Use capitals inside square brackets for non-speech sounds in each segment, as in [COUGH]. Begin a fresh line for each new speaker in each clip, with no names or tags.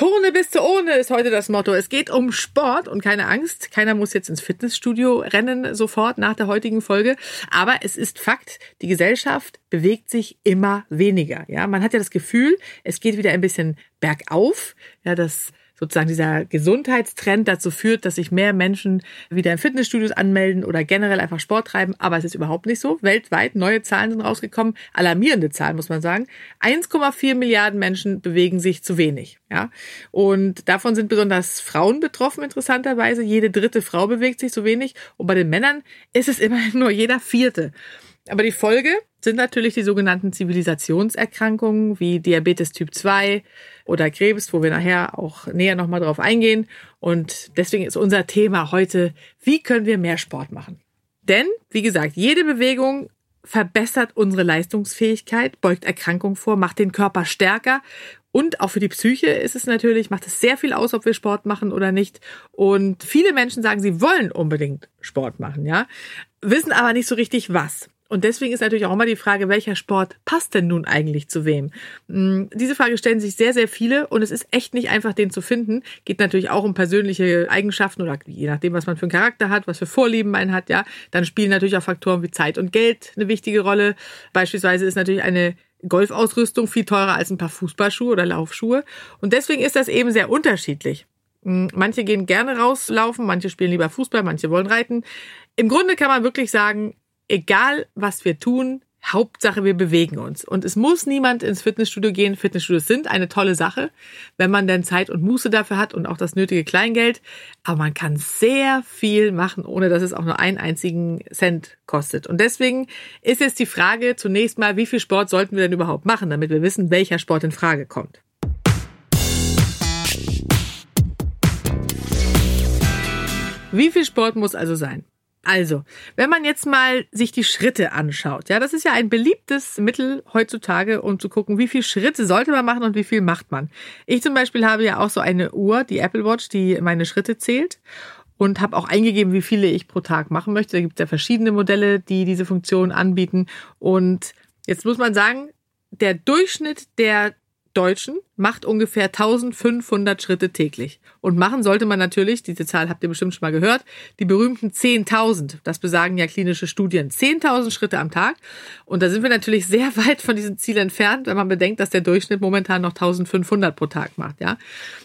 Tone bis zu ohne ist heute das Motto. Es geht um Sport und keine Angst. Keiner muss jetzt ins Fitnessstudio rennen sofort nach der heutigen Folge. Aber es ist Fakt, die Gesellschaft bewegt sich immer weniger. Ja, man hat ja das Gefühl, es geht wieder ein bisschen bergauf. Ja, das sozusagen dieser Gesundheitstrend dazu führt, dass sich mehr Menschen wieder in Fitnessstudios anmelden oder generell einfach Sport treiben. Aber es ist überhaupt nicht so. Weltweit neue Zahlen sind rausgekommen, alarmierende Zahlen muss man sagen. 1,4 Milliarden Menschen bewegen sich zu wenig. Ja, und davon sind besonders Frauen betroffen, interessanterweise. Jede dritte Frau bewegt sich zu wenig. Und bei den Männern ist es immerhin [LAUGHS] nur jeder vierte. Aber die Folge sind natürlich die sogenannten Zivilisationserkrankungen wie Diabetes Typ 2 oder Krebs, wo wir nachher auch näher nochmal drauf eingehen. Und deswegen ist unser Thema heute, wie können wir mehr Sport machen? Denn, wie gesagt, jede Bewegung verbessert unsere Leistungsfähigkeit, beugt Erkrankungen vor, macht den Körper stärker und auch für die Psyche ist es natürlich, macht es sehr viel aus, ob wir Sport machen oder nicht. Und viele Menschen sagen, sie wollen unbedingt Sport machen, ja, wissen aber nicht so richtig was. Und deswegen ist natürlich auch immer die Frage, welcher Sport passt denn nun eigentlich zu wem? Hm, diese Frage stellen sich sehr, sehr viele und es ist echt nicht einfach, den zu finden. Geht natürlich auch um persönliche Eigenschaften oder je nachdem, was man für einen Charakter hat, was für Vorlieben man hat, ja. Dann spielen natürlich auch Faktoren wie Zeit und Geld eine wichtige Rolle. Beispielsweise ist natürlich eine Golfausrüstung viel teurer als ein paar Fußballschuhe oder Laufschuhe. Und deswegen ist das eben sehr unterschiedlich. Hm, manche gehen gerne rauslaufen, manche spielen lieber Fußball, manche wollen reiten. Im Grunde kann man wirklich sagen, egal was wir tun, Hauptsache wir bewegen uns. Und es muss niemand ins Fitnessstudio gehen. Fitnessstudios sind eine tolle Sache, wenn man dann Zeit und Muße dafür hat und auch das nötige Kleingeld. Aber man kann sehr viel machen, ohne dass es auch nur einen einzigen Cent kostet. Und deswegen ist jetzt die Frage zunächst mal, wie viel Sport sollten wir denn überhaupt machen, damit wir wissen, welcher Sport in Frage kommt. Wie viel Sport muss also sein? Also, wenn man jetzt mal sich die Schritte anschaut, ja, das ist ja ein beliebtes Mittel heutzutage, um zu gucken, wie viel Schritte sollte man machen und wie viel macht man. Ich zum Beispiel habe ja auch so eine Uhr, die Apple Watch, die meine Schritte zählt und habe auch eingegeben, wie viele ich pro Tag machen möchte. Da gibt es ja verschiedene Modelle, die diese Funktion anbieten. Und jetzt muss man sagen, der Durchschnitt der Deutschen macht ungefähr 1500 Schritte täglich. Und machen sollte man natürlich, diese Zahl habt ihr bestimmt schon mal gehört, die berühmten 10.000. Das besagen ja klinische Studien. 10.000 Schritte am Tag. Und da sind wir natürlich sehr [LAUGHS] weit von diesem Ziel entfernt, wenn man bedenkt, dass der Durchschnitt momentan noch 1500 pro Tag macht, ja.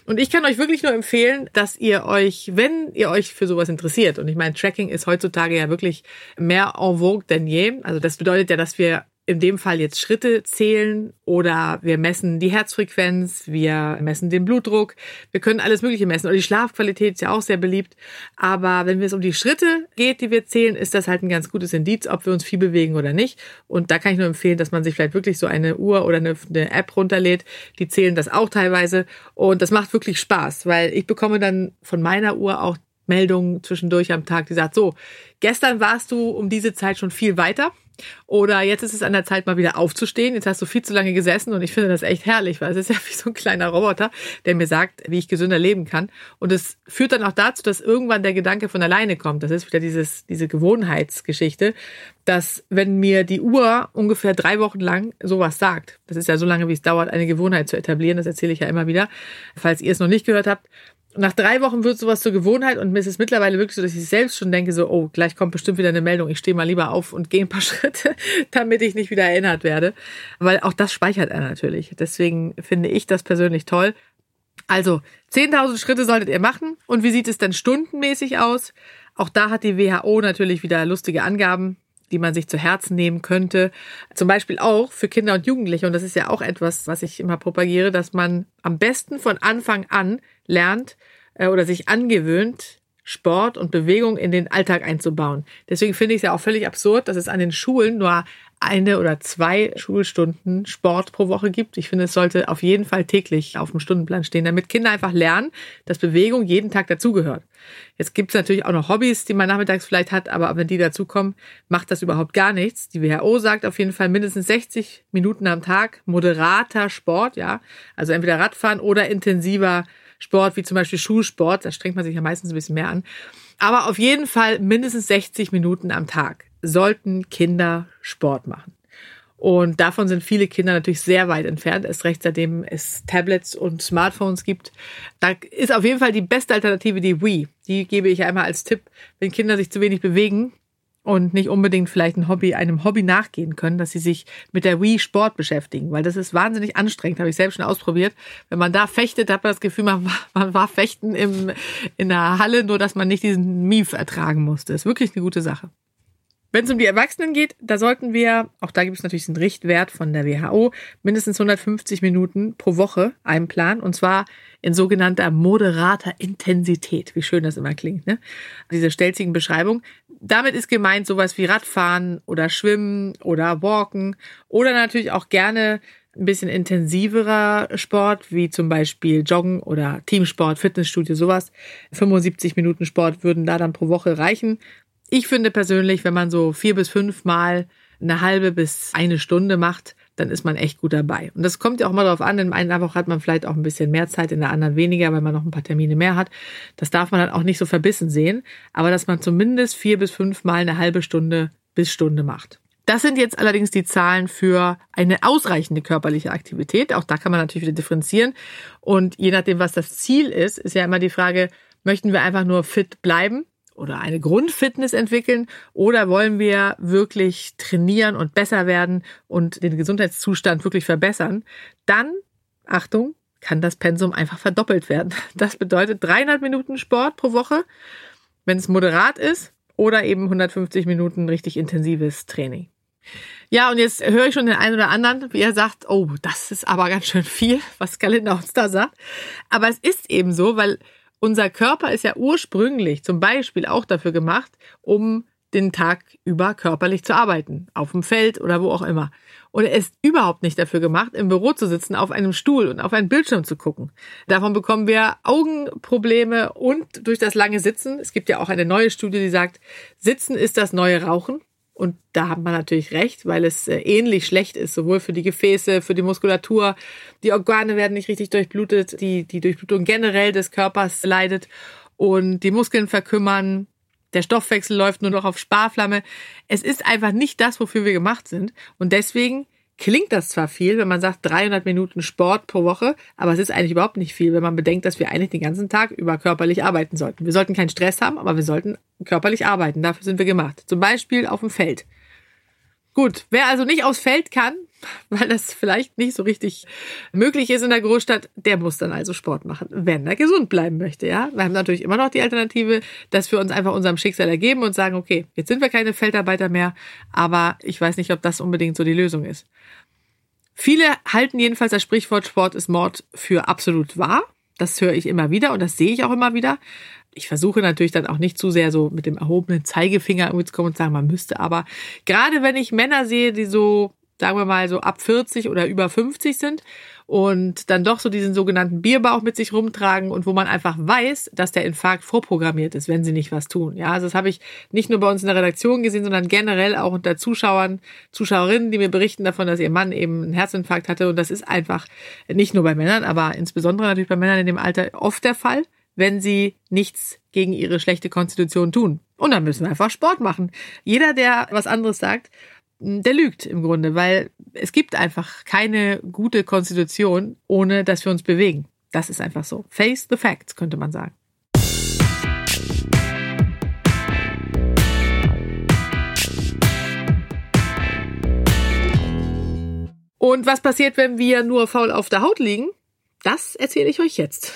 Und ich kann euch wirklich nur empfehlen, dass ihr euch, wenn ihr euch für sowas interessiert, und ich meine, Tracking ist heutzutage ja wirklich mehr en vogue denn je. Also das bedeutet ja, dass wir in dem Fall jetzt Schritte zählen oder wir messen die Herzfrequenz, wir messen den Blutdruck, wir können alles Mögliche messen. Oder die Schlafqualität ist ja auch sehr beliebt. Aber wenn es um die Schritte geht, die wir zählen, ist das halt ein ganz gutes Indiz, ob wir uns viel bewegen oder nicht. Und da kann ich nur empfehlen, dass man sich vielleicht wirklich so eine Uhr oder eine, eine App runterlädt. Die zählen das auch teilweise. Und das macht wirklich Spaß, weil ich bekomme dann von meiner Uhr auch Meldungen zwischendurch am Tag, die sagt, so, gestern warst du um diese Zeit schon viel weiter oder jetzt ist es an der Zeit, mal wieder aufzustehen. Jetzt hast du viel zu lange gesessen und ich finde das echt herrlich, weil es ist ja wie so ein kleiner Roboter, der mir sagt, wie ich gesünder leben kann. Und es führt dann auch dazu, dass irgendwann der Gedanke von alleine kommt. Das ist wieder dieses, diese Gewohnheitsgeschichte, dass wenn mir die Uhr ungefähr drei Wochen lang sowas sagt, das ist ja so lange, wie es dauert, eine Gewohnheit zu etablieren, das erzähle ich ja immer wieder, falls ihr es noch nicht gehört habt, nach drei Wochen wird sowas zur Gewohnheit und mir ist es mittlerweile wirklich so, dass ich selbst schon denke, so, oh, gleich kommt bestimmt wieder eine Meldung. Ich stehe mal lieber auf und gehe ein paar [LAUGHS] Schritte, damit ich nicht wieder erinnert werde. Weil auch das speichert er natürlich. Deswegen finde ich das persönlich toll. Also, 10.000 Schritte solltet ihr machen. Und wie sieht es denn stundenmäßig aus? Auch da hat die WHO natürlich wieder lustige Angaben die man sich zu Herzen nehmen könnte. Zum Beispiel auch für Kinder und Jugendliche. Und das ist ja auch etwas, was ich immer propagiere, dass man am besten von Anfang an lernt äh, oder sich angewöhnt, Sport und Bewegung in den Alltag einzubauen. Deswegen finde ich es ja auch völlig absurd, dass es an den Schulen nur eine oder zwei Schulstunden Sport pro Woche gibt. Ich finde, es sollte auf jeden Fall täglich auf dem Stundenplan stehen, damit Kinder einfach lernen, dass Bewegung jeden Tag dazugehört. Jetzt gibt es natürlich auch noch Hobbys, die man nachmittags vielleicht hat, aber wenn die dazukommen, macht das überhaupt gar nichts. Die WHO sagt auf jeden Fall mindestens 60 Minuten am Tag moderater Sport, ja, also entweder Radfahren oder intensiver Sport, wie zum Beispiel Schulsport. Da strengt man sich ja meistens ein bisschen mehr an. Aber auf jeden Fall mindestens 60 Minuten am Tag sollten Kinder Sport machen. Und davon sind viele Kinder natürlich sehr weit entfernt, erst recht seitdem es Tablets und Smartphones gibt. Da ist auf jeden Fall die beste Alternative die Wii. Die gebe ich einmal als Tipp, wenn Kinder sich zu wenig bewegen und nicht unbedingt vielleicht ein Hobby, einem Hobby nachgehen können, dass sie sich mit der Wii Sport beschäftigen, weil das ist wahnsinnig anstrengend, habe ich selbst schon ausprobiert. Wenn man da fechtet, hat man das Gefühl, man war, man war fechten im, in der Halle, nur dass man nicht diesen Mief ertragen musste. Ist wirklich eine gute Sache. Wenn es um die Erwachsenen geht, da sollten wir, auch da gibt es natürlich den Richtwert von der WHO, mindestens 150 Minuten pro Woche einplanen und zwar in sogenannter moderater Intensität. Wie schön das immer klingt, ne? Diese stelzigen Beschreibung. Damit ist gemeint sowas wie Radfahren oder Schwimmen oder Walken oder natürlich auch gerne ein bisschen intensiverer Sport, wie zum Beispiel Joggen oder Teamsport, Fitnessstudio, sowas. 75 Minuten Sport würden da dann pro Woche reichen. Ich finde persönlich, wenn man so vier bis fünf Mal eine halbe bis eine Stunde macht, dann ist man echt gut dabei. Und das kommt ja auch mal darauf an, in einer Woche hat man vielleicht auch ein bisschen mehr Zeit, in der anderen weniger, weil man noch ein paar Termine mehr hat. Das darf man dann auch nicht so verbissen sehen, aber dass man zumindest vier bis fünf Mal eine halbe Stunde bis Stunde macht. Das sind jetzt allerdings die Zahlen für eine ausreichende körperliche Aktivität. Auch da kann man natürlich wieder differenzieren. Und je nachdem, was das Ziel ist, ist ja immer die Frage, möchten wir einfach nur fit bleiben oder eine Grundfitness entwickeln oder wollen wir wirklich trainieren und besser werden und den Gesundheitszustand wirklich verbessern, dann, Achtung, kann das Pensum einfach verdoppelt werden. [LAUGHS] Das bedeutet 300 Minuten Sport pro Woche, wenn es moderat ist, oder eben 150 Minuten richtig intensives Training. Ja, und jetzt höre ich schon den einen oder anderen, wie er sagt, oh, das ist aber ganz schön viel, was Kalender uns da sagt. Aber es ist eben so, weil unser Körper ist ja ursprünglich zum Beispiel auch dafür gemacht, um den Tag über körperlich zu arbeiten, auf dem Feld oder wo auch immer. Und er ist überhaupt nicht dafür gemacht, im Büro zu sitzen, auf einem Stuhl und auf einen Bildschirm zu gucken. Davon bekommen wir Augenprobleme und durch das lange Sitzen. Es gibt ja auch eine neue Studie, die sagt, Sitzen ist das neue Rauchen. Und da hat man natürlich recht, weil es äh, ähnlich schlecht ist, sowohl für die Gefäße, für die Muskulatur. Die Organe werden nicht richtig durchblutet, die, die Durchblutung generell des Körpers leidet und die Muskeln verkümmern. Der Stoffwechsel läuft nur noch auf Sparflamme. Es ist einfach nicht das, wofür wir gemacht sind. Und deswegen klingt das zwar viel, wenn man sagt 300 Minuten Sport pro Woche, aber es ist eigentlich überhaupt nicht viel, wenn man bedenkt, dass wir eigentlich den ganzen Tag über körperlich arbeiten sollten. Wir sollten keinen Stress haben, aber wir sollten körperlich arbeiten. Dafür sind wir gemacht. Zum Beispiel auf dem Feld. Gut, wer also nicht aufs Feld kann, [LAUGHS] weil das vielleicht nicht so richtig möglich ist in der Großstadt, der muss dann also Sport machen, wenn er gesund bleiben möchte, ja. Wir haben natürlich immer noch die Alternative, dass wir uns einfach unserem Schicksal ergeben und sagen, okay, jetzt sind wir keine Feldarbeiter mehr, aber ich weiß nicht, ob das unbedingt so die Lösung ist. Viele halten jedenfalls das Sprichwort Sport ist Mord für absolut wahr. Das höre ich immer wieder und das sehe ich auch immer wieder ich versuche natürlich dann auch nicht zu sehr so mit dem erhobenen Zeigefinger irgendwie zu kommen und sagen, man müsste aber, gerade wenn ich Männer sehe, die so, sagen wir mal, so ab 40 oder über 50 sind und dann doch so diesen sogenannten Bierbauch mit sich rumtragen und wo man einfach weiß, dass der Infarkt vorprogrammiert ist, wenn sie nicht was tun. Ja, also das habe ich nicht nur bei uns in der Redaktion gesehen, sondern generell auch unter Zuschauern, Zuschauerinnen, die mir berichten davon, dass ihr Mann eben einen Herzinfarkt hatte und das ist einfach nicht nur bei Männern, aber insbesondere natürlich bei Männern in dem Alter oft der Fall wenn sie nichts gegen ihre schlechte Konstitution tun. Und dann müssen wir einfach Sport machen. Jeder, der was anderes sagt, der lügt im Grunde, weil es gibt einfach keine gute Konstitution, ohne dass wir uns bewegen. Das ist einfach so. Face the facts, könnte man sagen. Und was passiert, wenn wir nur faul auf der Haut liegen? Das erzähle ich euch jetzt.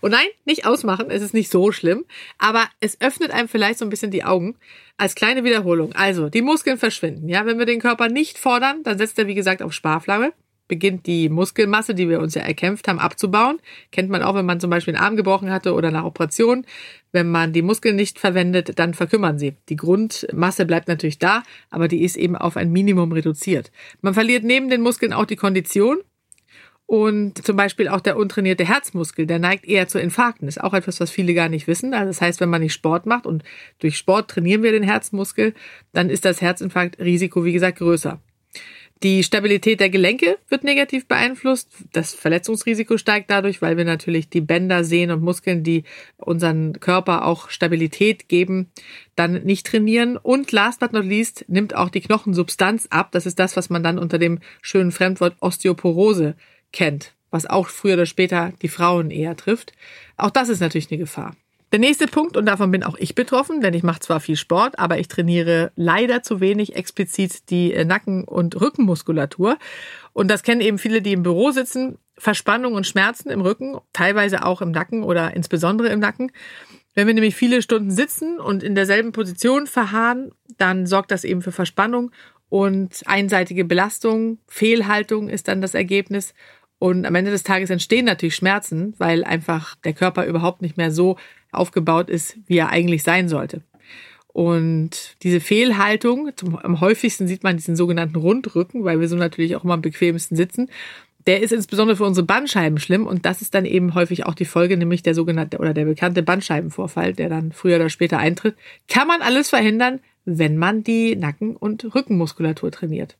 Und nein, nicht ausmachen, es ist nicht so schlimm, aber es öffnet einem vielleicht so ein bisschen die Augen als kleine Wiederholung. Also, die Muskeln verschwinden. Ja, wenn wir den Körper nicht fordern, dann setzt er wie gesagt auf Sparflamme. beginnt die Muskelmasse, die wir uns ja erkämpft haben, abzubauen. Kennt man auch, wenn man zum Beispiel einen Arm gebrochen hatte oder nach Operation. Wenn man die Muskeln nicht verwendet, dann verkümmern sie. Die Grundmasse bleibt natürlich da, aber die ist eben auf ein Minimum reduziert. Man verliert neben den Muskeln auch die Kondition. Und zum Beispiel auch der untrainierte Herzmuskel, der neigt eher zu Infarkten. Ist auch etwas, was viele gar nicht wissen. Also das heißt, wenn man nicht Sport macht und durch Sport trainieren wir den Herzmuskel, dann ist das Herzinfarktrisiko, wie gesagt, größer. Die Stabilität der Gelenke wird negativ beeinflusst. Das Verletzungsrisiko steigt dadurch, weil wir natürlich die Bänder, Sehnen und Muskeln, die unseren Körper auch Stabilität geben, dann nicht trainieren. Und last but not least nimmt auch die Knochensubstanz ab. Das ist das, was man dann unter dem schönen Fremdwort Osteoporose kennt, was auch früher oder später die Frauen eher trifft. Auch das ist natürlich eine Gefahr. Der nächste Punkt, und davon bin auch ich betroffen, denn ich mache zwar viel Sport, aber ich trainiere leider zu wenig explizit die äh, Nacken- und Rückenmuskulatur. Und das kennen eben viele, die im Büro sitzen. Verspannung und Schmerzen im Rücken, teilweise auch im Nacken oder insbesondere im Nacken. Wenn wir nämlich viele Stunden sitzen und in derselben Position verharren, dann sorgt das eben für Verspannung und einseitige Belastung, Fehlhaltung ist dann das Ergebnis. Und am Ende des Tages entstehen natürlich Schmerzen, weil einfach der Körper überhaupt nicht mehr so aufgebaut ist, wie er eigentlich sein sollte. Und diese Fehlhaltung, zum, am häufigsten sieht man diesen sogenannten Rundrücken, weil wir so natürlich auch immer am bequemsten sitzen. Der ist insbesondere für unsere Bandscheiben schlimm und das ist dann eben häufig auch die Folge, nämlich der sogenannte oder der bekannte Bandscheibenvorfall, der dann früher oder später eintritt. Kann man alles verhindern, wenn man die Nacken- und Rückenmuskulatur trainiert.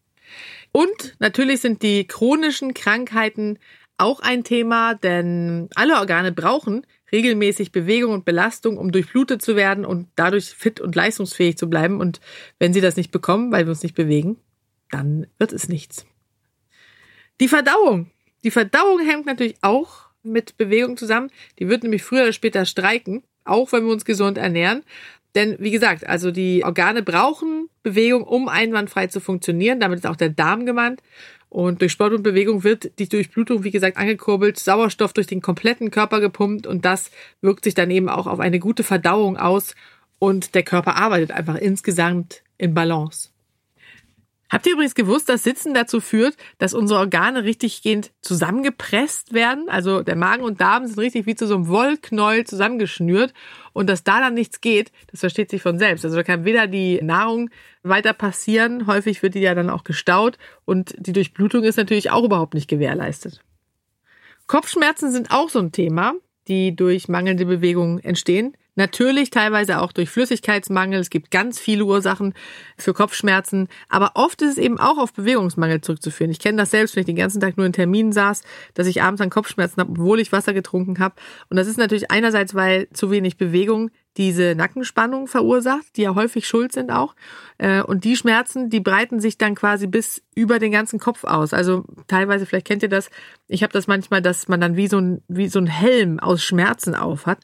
Und natürlich sind die chronischen Krankheiten auch ein Thema, denn alle Organe brauchen regelmäßig Bewegung und Belastung, um durchblutet zu werden und dadurch fit und leistungsfähig zu bleiben. Und wenn sie das nicht bekommen, weil wir uns nicht bewegen, dann wird es nichts. Die Verdauung. Die Verdauung hängt natürlich auch mit Bewegung zusammen. Die wird nämlich früher oder später streiken, auch wenn wir uns gesund ernähren. Denn wie gesagt, also die Organe brauchen Bewegung, um einwandfrei zu funktionieren. Damit ist auch der Darm gemeint. Und durch Sport und Bewegung wird die Durchblutung, wie gesagt, angekurbelt, Sauerstoff durch den kompletten Körper gepumpt und das wirkt sich dann eben auch auf eine gute Verdauung aus und der Körper arbeitet einfach insgesamt in Balance. Habt ihr übrigens gewusst, dass Sitzen dazu führt, dass unsere Organe richtiggehend zusammengepresst werden? Also der Magen und Darm sind richtig wie zu so einem Wollknäuel zusammengeschnürt und dass da dann nichts geht, das versteht sich von selbst. Also da kann weder die Nahrung weiter passieren, häufig wird die ja dann auch gestaut und die Durchblutung ist natürlich auch überhaupt nicht gewährleistet. Kopfschmerzen sind auch so ein Thema, die durch mangelnde Bewegung entstehen. Natürlich teilweise auch durch Flüssigkeitsmangel. Es gibt ganz viele Ursachen für Kopfschmerzen. Aber oft ist es eben auch auf Bewegungsmangel zurückzuführen. Ich kenne das selbst, wenn ich den ganzen Tag nur in Terminen saß, dass ich abends dann Kopfschmerzen habe, obwohl ich Wasser getrunken habe. Und das ist natürlich einerseits, weil zu wenig Bewegung diese Nackenspannung verursacht, die ja häufig schuld sind auch. Äh, und die Schmerzen, die breiten sich dann quasi bis über den ganzen Kopf aus. Also teilweise, vielleicht kennt ihr das, ich habe das manchmal, dass man dann wie so ein, wie so ein Helm aus Schmerzen auf hat.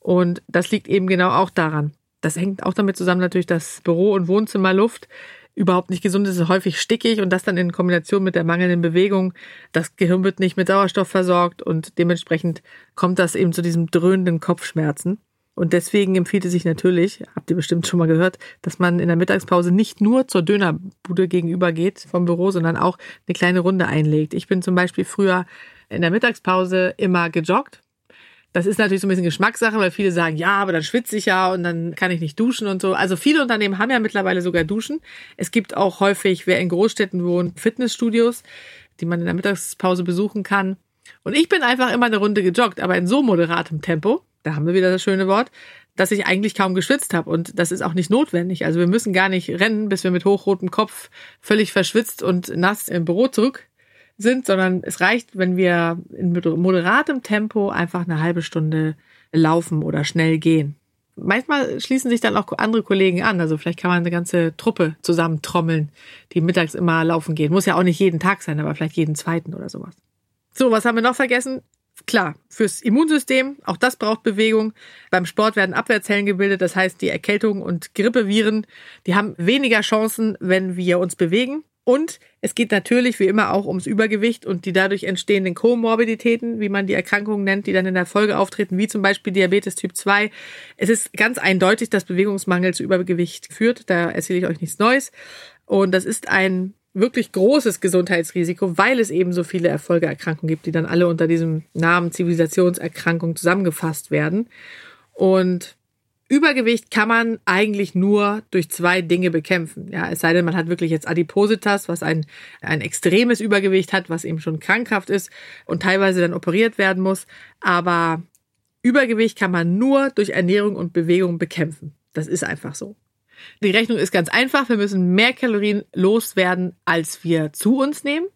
Und das liegt eben genau auch daran. Das hängt auch damit zusammen natürlich, dass Büro- und Wohnzimmerluft überhaupt nicht gesund ist, ist häufig stickig und das dann in Kombination mit der mangelnden Bewegung. Das Gehirn wird nicht mit Sauerstoff versorgt und dementsprechend kommt das eben zu diesem dröhnenden Kopfschmerzen. Und deswegen empfiehlt es sich natürlich, habt ihr bestimmt schon mal gehört, dass man in der Mittagspause nicht nur zur Dönerbude gegenüber geht vom Büro, sondern auch eine kleine Runde einlegt. Ich bin zum Beispiel früher in der Mittagspause immer gejoggt das ist natürlich so ein bisschen Geschmackssache, weil viele sagen, ja, aber dann schwitze ich ja und dann kann ich nicht duschen und so. Also viele Unternehmen haben ja mittlerweile sogar Duschen. Es gibt auch häufig, wer in Großstädten wohnt, Fitnessstudios, die man in der Mittagspause besuchen kann. Und ich bin einfach immer eine Runde gejoggt, aber in so moderatem Tempo, da haben wir wieder das schöne Wort, dass ich eigentlich kaum geschwitzt habe. Und das ist auch nicht notwendig. Also wir müssen gar nicht rennen, bis wir mit hochrotem Kopf völlig verschwitzt und nass im Büro zurück sind, sondern es reicht, wenn wir in moderatem Tempo einfach eine halbe Stunde laufen oder schnell gehen. Manchmal schließen sich dann auch andere Kollegen an. Also vielleicht kann man eine ganze Truppe zusammen trommeln, die mittags immer laufen gehen. Muss ja auch nicht jeden Tag sein, aber vielleicht jeden zweiten oder sowas. So, was haben wir noch vergessen? Klar, fürs Immunsystem, auch das braucht Bewegung. Beim Sport werden Abwehrzellen gebildet, das heißt, die Erkältung und Grippeviren, die haben weniger Chancen, wenn wir uns bewegen. Und es geht natürlich wie immer auch ums Übergewicht und die dadurch entstehenden Komorbiditäten, wie man die Erkrankungen nennt, die dann in der Folge auftreten, wie zum Beispiel Diabetes Typ 2. Es ist ganz eindeutig, dass Bewegungsmangel zu Übergewicht führt. Da erzähle ich euch nichts Neues. Und das ist ein wirklich großes Gesundheitsrisiko, weil es eben so viele Erfolgeerkrankungen gibt, die dann alle unter diesem Namen Zivilisationserkrankung zusammengefasst werden. Und Übergewicht kann man eigentlich nur durch zwei Dinge bekämpfen. Ja, es sei denn, man hat wirklich jetzt Adipositas, was ein, ein extremes Übergewicht hat, was eben schon krankhaft ist und teilweise dann operiert werden muss. Aber Übergewicht kann man nur durch Ernährung und Bewegung bekämpfen. Das ist einfach so. Die Rechnung ist ganz einfach. Wir müssen mehr Kalorien loswerden, als wir zu uns nehmen.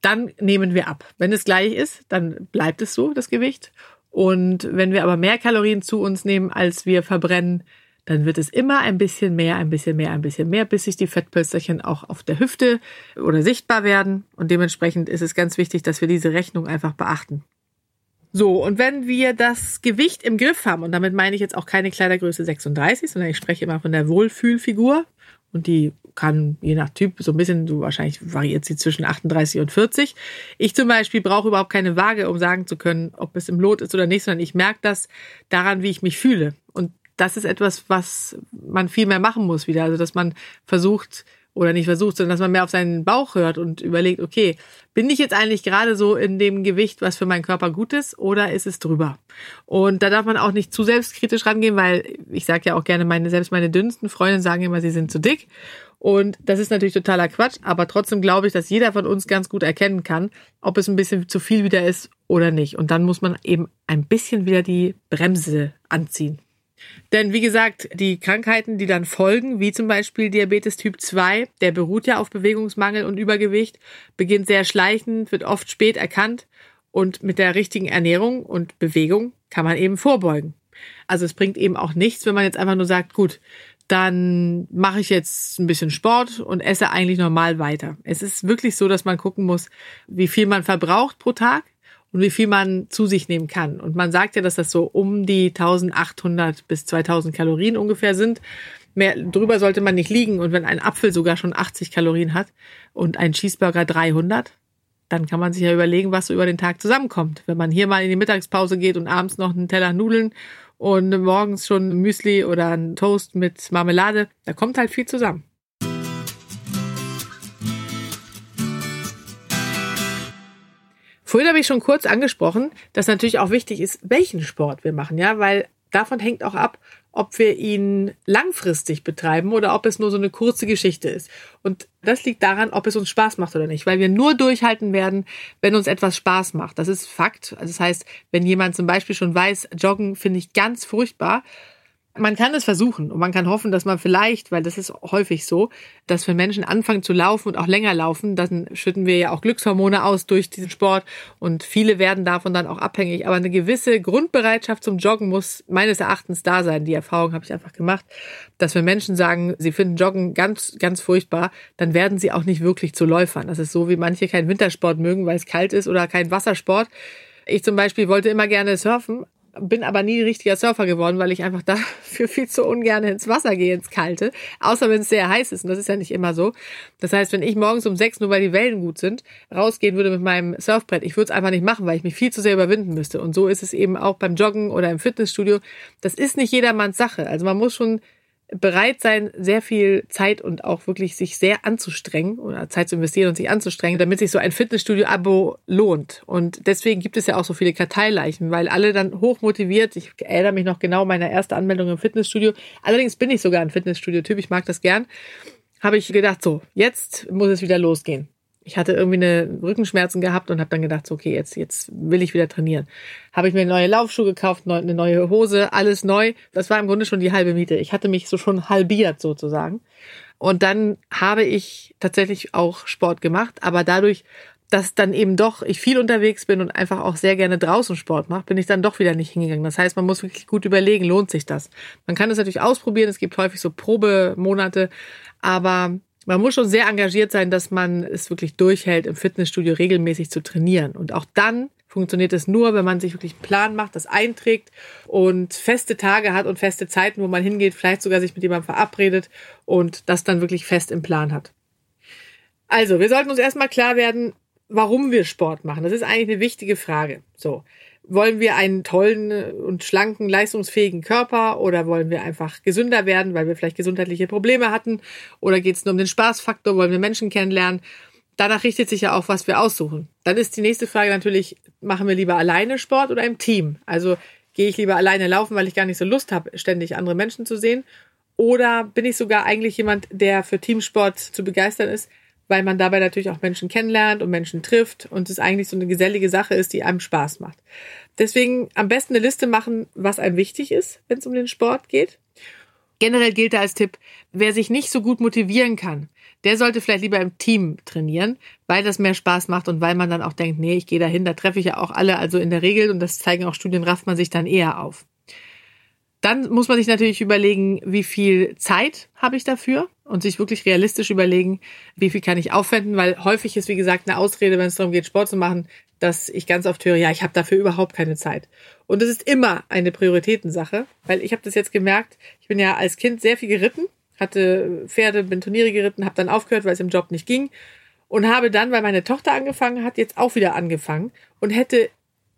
Dann nehmen wir ab. Wenn es gleich ist, dann bleibt es so, das Gewicht. Und wenn wir aber mehr Kalorien zu uns nehmen, als wir verbrennen, dann wird es immer ein bisschen mehr, ein bisschen mehr, ein bisschen mehr, bis sich die Fettpölsterchen auch auf der Hüfte oder sichtbar werden. Und dementsprechend ist es ganz wichtig, dass wir diese Rechnung einfach beachten. So, und wenn wir das Gewicht im Griff haben, und damit meine ich jetzt auch keine Kleidergröße 36, sondern ich spreche immer von der Wohlfühlfigur, und die kann je nach Typ so ein bisschen, so wahrscheinlich variiert sie zwischen 38 und 40. Ich zum Beispiel brauche überhaupt keine Waage, um sagen zu können, ob es im Lot ist oder nicht, sondern ich merke das daran, wie ich mich fühle. Und das ist etwas, was man viel mehr machen muss wieder. Also, dass man versucht, oder nicht versucht, sondern dass man mehr auf seinen Bauch hört und überlegt, okay, bin ich jetzt eigentlich gerade so in dem Gewicht, was für meinen Körper gut ist, oder ist es drüber? Und da darf man auch nicht zu selbstkritisch rangehen, weil ich sage ja auch gerne, meine, selbst meine dünnsten Freundinnen sagen immer, sie sind zu dick. Und das ist natürlich totaler Quatsch, aber trotzdem glaube ich, dass jeder von uns ganz gut erkennen kann, ob es ein bisschen zu viel wieder ist oder nicht. Und dann muss man eben ein bisschen wieder die Bremse anziehen. Denn wie gesagt, die Krankheiten, die dann folgen, wie zum Beispiel Diabetes Typ 2, der beruht ja auf Bewegungsmangel und Übergewicht, beginnt sehr schleichend, wird oft spät erkannt und mit der richtigen Ernährung und Bewegung kann man eben vorbeugen. Also es bringt eben auch nichts, wenn man jetzt einfach nur sagt, gut, dann mache ich jetzt ein bisschen Sport und esse eigentlich normal weiter. Es ist wirklich so, dass man gucken muss, wie viel man verbraucht pro Tag und wie viel man zu sich nehmen kann. Und man sagt ja, dass das so um die 1800 bis 2000 Kalorien ungefähr sind. Mehr drüber sollte man nicht liegen. Und wenn ein Apfel sogar schon 80 Kalorien hat und ein Cheeseburger 300, dann kann man sich ja überlegen, was so über den Tag zusammenkommt. Wenn man hier mal in die Mittagspause geht und abends noch einen Teller Nudeln und morgens schon Müsli oder ein Toast mit Marmelade, da kommt halt viel zusammen. Vorhin habe ich schon kurz angesprochen, dass natürlich auch wichtig ist, welchen Sport wir machen, ja, weil davon hängt auch ab, ob wir ihn langfristig betreiben oder ob es nur so eine kurze Geschichte ist. Und das liegt daran, ob es uns Spaß macht oder nicht, weil wir nur durchhalten werden, wenn uns etwas Spaß macht. Das ist Fakt. Also das heißt, wenn jemand zum Beispiel schon weiß, Joggen finde ich ganz furchtbar, man kann es versuchen und man kann hoffen, dass man vielleicht, weil das ist häufig so, dass wenn Menschen anfangen zu laufen und auch länger laufen, dann schütten wir ja auch Glückshormone aus durch diesen Sport und viele werden davon dann auch abhängig. Aber eine gewisse Grundbereitschaft zum Joggen muss meines Erachtens da sein. Die Erfahrung habe ich einfach gemacht, dass wenn Menschen sagen, sie finden Joggen ganz, ganz furchtbar, dann werden sie auch nicht wirklich zu Läufern. Das ist so, wie manche keinen Wintersport mögen, weil es kalt ist oder keinen Wassersport. Ich zum Beispiel wollte immer gerne surfen, bin aber nie richtiger Surfer geworden, weil ich einfach [LAUGHS] dafür viel zu ungern ins Wasser gehe, ins Kalte. Außer wenn es sehr heiß ist. Und das ist ja nicht immer so. Das heißt, wenn ich morgens um sechs, nur weil die Wellen gut sind, rausgehen würde mit meinem Surfbrett, ich würde es einfach nicht machen, weil ich mich viel zu sehr überwinden müsste. Und so ist es eben auch beim Joggen oder im Fitnessstudio. Das ist nicht jedermanns Sache. Also man muss schon bereit sein, sehr viel Zeit und auch wirklich sich sehr anzustrengen oder Zeit zu investieren und sich anzustrengen, damit sich so ein Fitnessstudio-Abo lohnt. Und deswegen gibt es ja auch so viele Karteileichen, weil alle dann hoch motiviert, ich erinnere mich noch genau meiner erste Anmeldung im Fitnessstudio, allerdings bin ich sogar ein Fitnessstudio-Typ, ich mag das gern, habe ich gedacht, so, jetzt muss es wieder losgehen ich hatte irgendwie eine Rückenschmerzen gehabt und habe dann gedacht, so, okay, jetzt, jetzt will ich wieder trainieren. Habe ich mir neue Laufschuhe gekauft, eine neue Hose, alles neu. Das war im Grunde schon die halbe Miete. Ich hatte mich so schon halbiert sozusagen. Und dann habe ich tatsächlich auch Sport gemacht, aber dadurch, dass dann eben doch ich viel unterwegs bin und einfach auch sehr gerne draußen Sport mache, bin ich dann doch wieder nicht hingegangen. Das heißt, man muss wirklich gut überlegen, lohnt sich das? Man kann es natürlich ausprobieren, es gibt häufig so Probemonate, aber man muss schon sehr engagiert sein, dass man es wirklich durchhält, im Fitnessstudio regelmäßig zu trainieren. Und auch dann funktioniert es nur, wenn man sich wirklich einen Plan macht, das einträgt und feste Tage hat und feste Zeiten, wo man hingeht, vielleicht sogar sich mit jemandem verabredet und das dann wirklich fest im Plan hat. Also, wir sollten uns erstmal klar werden, warum wir Sport machen. Das ist eigentlich eine wichtige Frage. So. Wollen wir einen tollen und schlanken, leistungsfähigen Körper oder wollen wir einfach gesünder werden, weil wir vielleicht gesundheitliche Probleme hatten? Oder geht es nur um den Spaßfaktor? Wollen wir Menschen kennenlernen? Danach richtet sich ja auch, was wir aussuchen. Dann ist die nächste Frage natürlich, machen wir lieber alleine Sport oder im Team? Also gehe ich lieber alleine laufen, weil ich gar nicht so Lust habe, ständig andere Menschen zu sehen? Oder bin ich sogar eigentlich jemand, der für Teamsport zu begeistern ist, weil man dabei natürlich auch Menschen kennenlernt und Menschen trifft und es eigentlich so eine gesellige Sache ist, die einem Spaß macht. Deswegen am besten eine Liste machen, was einem wichtig ist, wenn es um den Sport geht. Generell gilt da als Tipp, wer sich nicht so gut motivieren kann, der sollte vielleicht lieber im Team trainieren, weil das mehr Spaß macht und weil man dann auch denkt, nee, ich gehe dahin, da treffe ich ja auch alle. Also in der Regel, und das zeigen auch Studien, rafft man sich dann eher auf. Dann muss man sich natürlich überlegen, wie viel Zeit habe ich dafür und sich wirklich realistisch überlegen, wie viel kann ich aufwenden, weil häufig ist, wie gesagt, eine Ausrede, wenn es darum geht, Sport zu machen, dass ich ganz oft höre, ja, ich habe dafür überhaupt keine Zeit. Und das ist immer eine Prioritätensache, weil ich habe das jetzt gemerkt, ich bin ja als Kind sehr viel geritten, hatte Pferde, bin Turniere geritten, habe dann aufgehört, weil es im Job nicht ging und habe dann, weil meine Tochter angefangen hat, jetzt auch wieder angefangen und hätte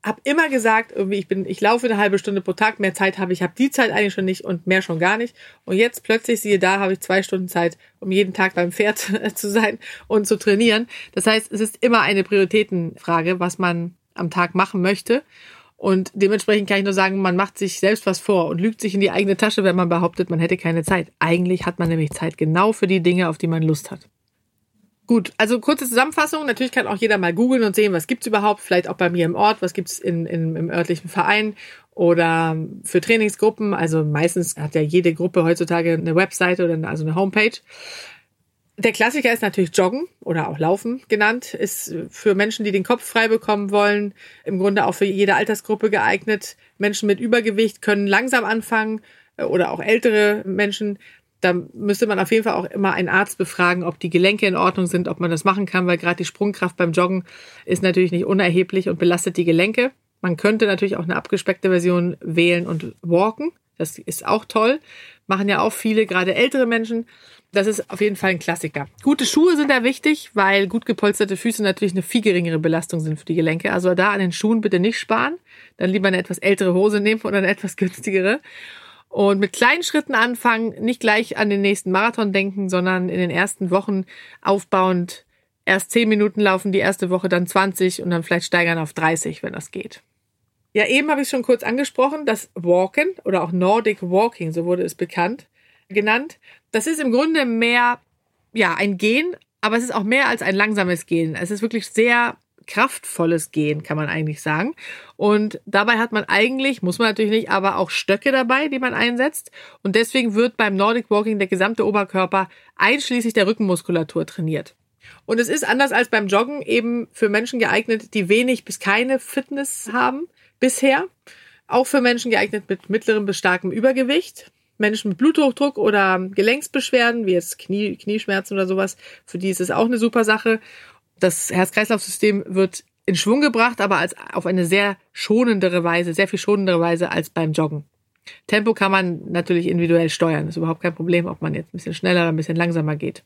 habe immer gesagt, irgendwie ich bin, ich laufe eine halbe Stunde pro Tag, mehr Zeit habe ich, habe die Zeit eigentlich schon nicht und mehr schon gar nicht. Und jetzt plötzlich siehe da, habe ich zwei Stunden Zeit, um jeden Tag beim Pferd [LAUGHS] zu sein und zu trainieren. Das heißt, es ist immer eine Prioritätenfrage, was man am Tag machen möchte. Und dementsprechend kann ich nur sagen, man macht sich selbst was vor und lügt sich in die eigene Tasche, wenn man behauptet, man hätte keine Zeit. Eigentlich hat man nämlich Zeit genau für die Dinge, auf die man Lust hat. Gut, also kurze Zusammenfassung. Natürlich kann auch jeder mal googeln und sehen, was gibt's überhaupt. Vielleicht auch bei mir im Ort, was gibt's in, in, im örtlichen Verein oder für Trainingsgruppen. Also meistens hat ja jede Gruppe heutzutage eine Webseite oder eine, also eine Homepage. Der Klassiker ist natürlich Joggen oder auch Laufen genannt. Ist für Menschen, die den Kopf frei bekommen wollen, im Grunde auch für jede Altersgruppe geeignet. Menschen mit Übergewicht können langsam anfangen äh, oder auch ältere Menschen da müsste man auf jeden Fall auch immer einen Arzt befragen, ob die Gelenke in Ordnung sind, ob man das machen kann, weil gerade die Sprungkraft beim Joggen ist natürlich nicht unerheblich und belastet die Gelenke. Man könnte natürlich auch eine abgespeckte Version wählen und walken. Das ist auch toll. Machen ja auch viele, gerade ältere Menschen. Das ist auf jeden Fall ein Klassiker. Gute Schuhe sind da wichtig, weil gut gepolsterte Füße natürlich eine viel geringere Belastung sind für die Gelenke. Also da an den Schuhen bitte nicht sparen. Dann lieber eine etwas ältere Hose nehmen oder eine etwas günstigere. Und mit kleinen Schritten anfangen, nicht gleich an den nächsten Marathon denken, sondern in den ersten Wochen aufbauend erst 10 Minuten laufen, die erste Woche dann 20 und dann vielleicht steigern auf 30, wenn das geht. Ja, eben habe ich schon kurz angesprochen, das Walken oder auch Nordic Walking, so wurde es bekannt, genannt. Das ist im Grunde mehr, ja, ein Gehen, aber es ist auch mehr als ein langsames Gehen. Es ist wirklich sehr kraftvolles Gehen, kann man eigentlich sagen. Und dabei hat man eigentlich, muss man natürlich nicht, aber auch Stöcke dabei, die man einsetzt. Und deswegen wird beim Nordic Walking der gesamte Oberkörper einschließlich der Rückenmuskulatur trainiert. Und es ist anders als beim Joggen eben für Menschen geeignet, die wenig bis keine Fitness haben bisher. Auch für Menschen geeignet mit mittlerem bis starkem Übergewicht. Menschen mit Bluthochdruck oder Gelenksbeschwerden, wie jetzt Knie, Knieschmerzen oder sowas, für die ist es auch eine super Sache das Herz-Kreislauf-System wird in Schwung gebracht, aber als auf eine sehr schonendere Weise, sehr viel schonendere Weise als beim Joggen. Tempo kann man natürlich individuell steuern, ist überhaupt kein Problem, ob man jetzt ein bisschen schneller oder ein bisschen langsamer geht.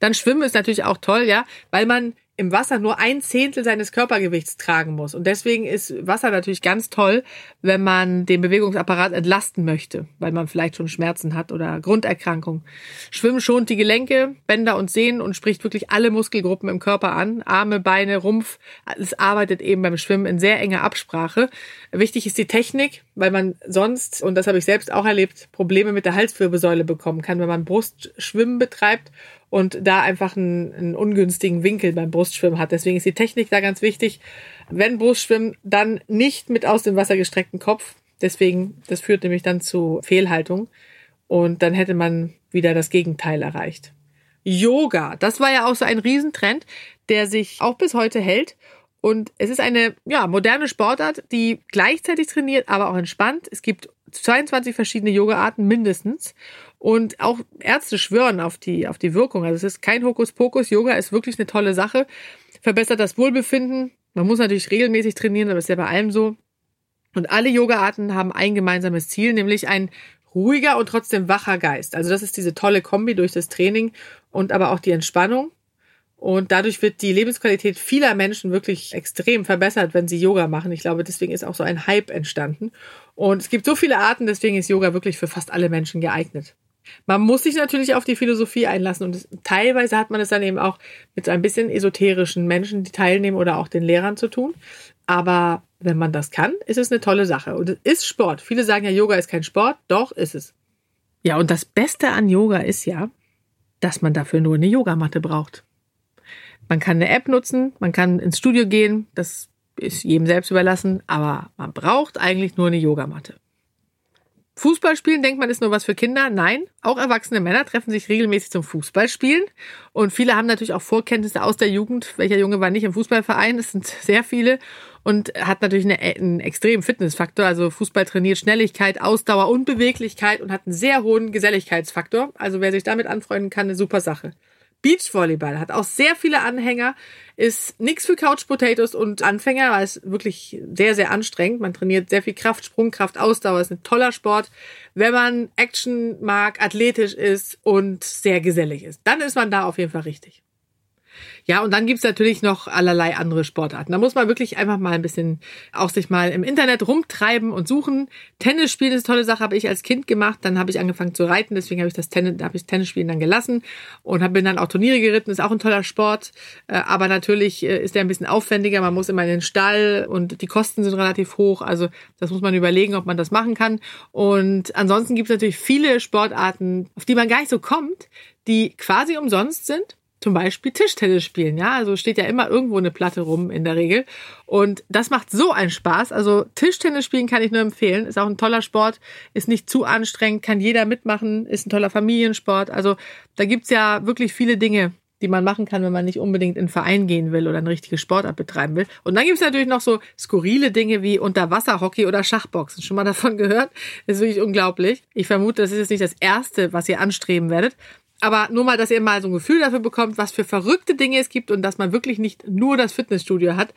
Dann Schwimmen ist natürlich auch toll, ja, weil man im Wasser nur ein Zehntel seines Körpergewichts tragen muss. Und deswegen ist Wasser natürlich ganz toll, wenn man den Bewegungsapparat entlasten möchte, weil man vielleicht schon Schmerzen hat oder Grunderkrankung. Schwimmen schont die Gelenke, Bänder und Sehnen und spricht wirklich alle Muskelgruppen im Körper an. Arme, Beine, Rumpf. Es arbeitet eben beim Schwimmen in sehr enger Absprache. Wichtig ist die Technik, weil man sonst, und das habe ich selbst auch erlebt, Probleme mit der Halswirbelsäule bekommen kann, wenn man Brustschwimmen betreibt und da einfach einen, einen ungünstigen Winkel beim Brustschwimmen hat. Deswegen ist die Technik da ganz wichtig. Wenn Brustschwimmen, dann nicht mit aus dem Wasser gestreckten Kopf. Deswegen, das führt nämlich dann zu Fehlhaltung. Und dann hätte man wieder das Gegenteil erreicht. Yoga, das war ja auch so ein Riesentrend, der sich auch bis heute hält. Und es ist eine ja, moderne Sportart, die gleichzeitig trainiert, aber auch entspannt. Es gibt 22 verschiedene Yoga-Arten mindestens. Und auch Ärzte schwören auf die, auf die Wirkung. Also es ist kein Hokuspokus. Yoga ist wirklich eine tolle Sache. Verbessert das Wohlbefinden. Man muss natürlich regelmäßig trainieren, aber ist ja bei allem so. Und alle Yoga-Arten haben ein gemeinsames Ziel, nämlich ein ruhiger und trotzdem wacher Geist. Also das ist diese tolle Kombi durch das Training und aber auch die Entspannung. Und dadurch wird die Lebensqualität vieler Menschen wirklich extrem verbessert, wenn sie Yoga machen. Ich glaube, deswegen ist auch so ein Hype entstanden. Und es gibt so viele Arten, deswegen ist Yoga wirklich für fast alle Menschen geeignet. Man muss sich natürlich auf die Philosophie einlassen und es, teilweise hat man es dann eben auch mit so ein bisschen esoterischen Menschen, die teilnehmen oder auch den Lehrern zu tun. Aber wenn man das kann, ist es eine tolle Sache. Und es ist Sport. Viele sagen ja, Yoga ist kein Sport. Doch, ist es. Ja, und das Beste an Yoga ist ja, dass man dafür nur eine Yogamatte braucht. Man kann eine App nutzen, man kann ins Studio gehen, das ist jedem selbst überlassen, aber man braucht eigentlich nur eine Yogamatte. Fußball spielen denkt man ist nur was für Kinder. Nein, auch erwachsene Männer treffen sich regelmäßig zum Fußballspielen. Und viele haben natürlich auch Vorkenntnisse aus der Jugend. Welcher Junge war nicht im Fußballverein? Es sind sehr viele. Und hat natürlich eine, einen extremen Fitnessfaktor. Also Fußball trainiert Schnelligkeit, Ausdauer und Beweglichkeit und hat einen sehr hohen Geselligkeitsfaktor. Also wer sich damit anfreunden kann, eine super Sache. Beachvolleyball hat auch sehr viele Anhänger, ist nichts für Couch Potatoes und Anfänger, weil es wirklich sehr, sehr anstrengend. Man trainiert sehr viel Kraft, Sprungkraft, Ausdauer, ist ein toller Sport. Wenn man Action mag, athletisch ist und sehr gesellig ist, dann ist man da auf jeden Fall richtig. Ja, und dann gibt's natürlich noch allerlei andere Sportarten. Da muss man wirklich einfach mal ein bisschen auch sich mal im Internet rumtreiben und suchen. Tennis spielen ist eine tolle Sache, habe ich als Kind gemacht. Dann habe ich angefangen zu reiten, deswegen habe ich das Tennis, habe ich Tennis spielen dann gelassen und habe bin dann auch Turniere geritten. Ist auch ein toller Sport, äh, aber natürlich äh, ist der ein bisschen aufwendiger. Man muss immer in den Stall und die Kosten sind relativ hoch. Also das muss man überlegen, ob man das machen kann. Und ansonsten gibt es natürlich viele Sportarten, auf die man gar nicht so kommt, die quasi umsonst sind zum Beispiel Tischtennis spielen, ja. Also steht ja immer irgendwo eine Platte rum in der Regel. Und das macht so einen Spaß. Also Tischtennis spielen kann ich nur empfehlen. Ist auch ein toller Sport, ist nicht zu anstrengend, kann jeder mitmachen, ist ein toller Familiensport. Also da gibt's ja wirklich viele Dinge, die man machen kann, wenn man nicht unbedingt in einen Verein gehen will oder eine richtige Sportart betreiben will. Und dann gibt's natürlich noch so skurrile Dinge wie Unterwasserhockey oder Schachboxen. Schon mal [LAUGHS] davon gehört? Das ist wirklich unglaublich. Ich vermute, das ist jetzt nicht das Erste, was ihr anstreben werdet. Aber nur mal, dass ihr mal so ein Gefühl dafür bekommt, was für verrückte Dinge es gibt und dass man wirklich nicht nur das Fitnessstudio hat,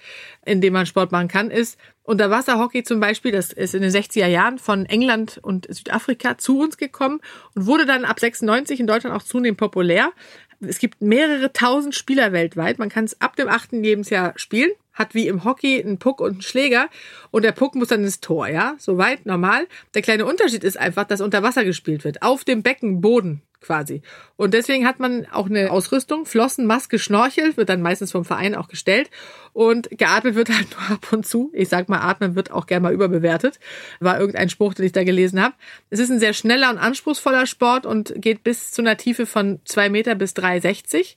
in dem man Sport machen kann, ist Unterwasserhockey zum Beispiel, das ist in den 60er Jahren von England und Südafrika zu uns gekommen und wurde dann ab 96 in Deutschland auch zunehmend populär. Es gibt mehrere tausend Spieler weltweit. Man kann es ab dem achten Lebensjahr spielen hat wie im Hockey einen Puck und einen Schläger und der Puck muss dann ins Tor, ja? Soweit normal. Der kleine Unterschied ist einfach, dass unter Wasser gespielt wird. Auf dem Beckenboden quasi. Und deswegen hat man auch eine Ausrüstung, Flossen, Maske, Schnorchel, wird dann meistens vom Verein auch gestellt. Und geatmet wird halt [LAUGHS] nur ab und zu. Ich sag mal, atmen wird auch gerne mal überbewertet. War irgendein Spruch, den ich da gelesen habe. Es ist ein sehr schneller und anspruchsvoller Sport und geht bis zu einer Tiefe von zwei Meter bis 3,60.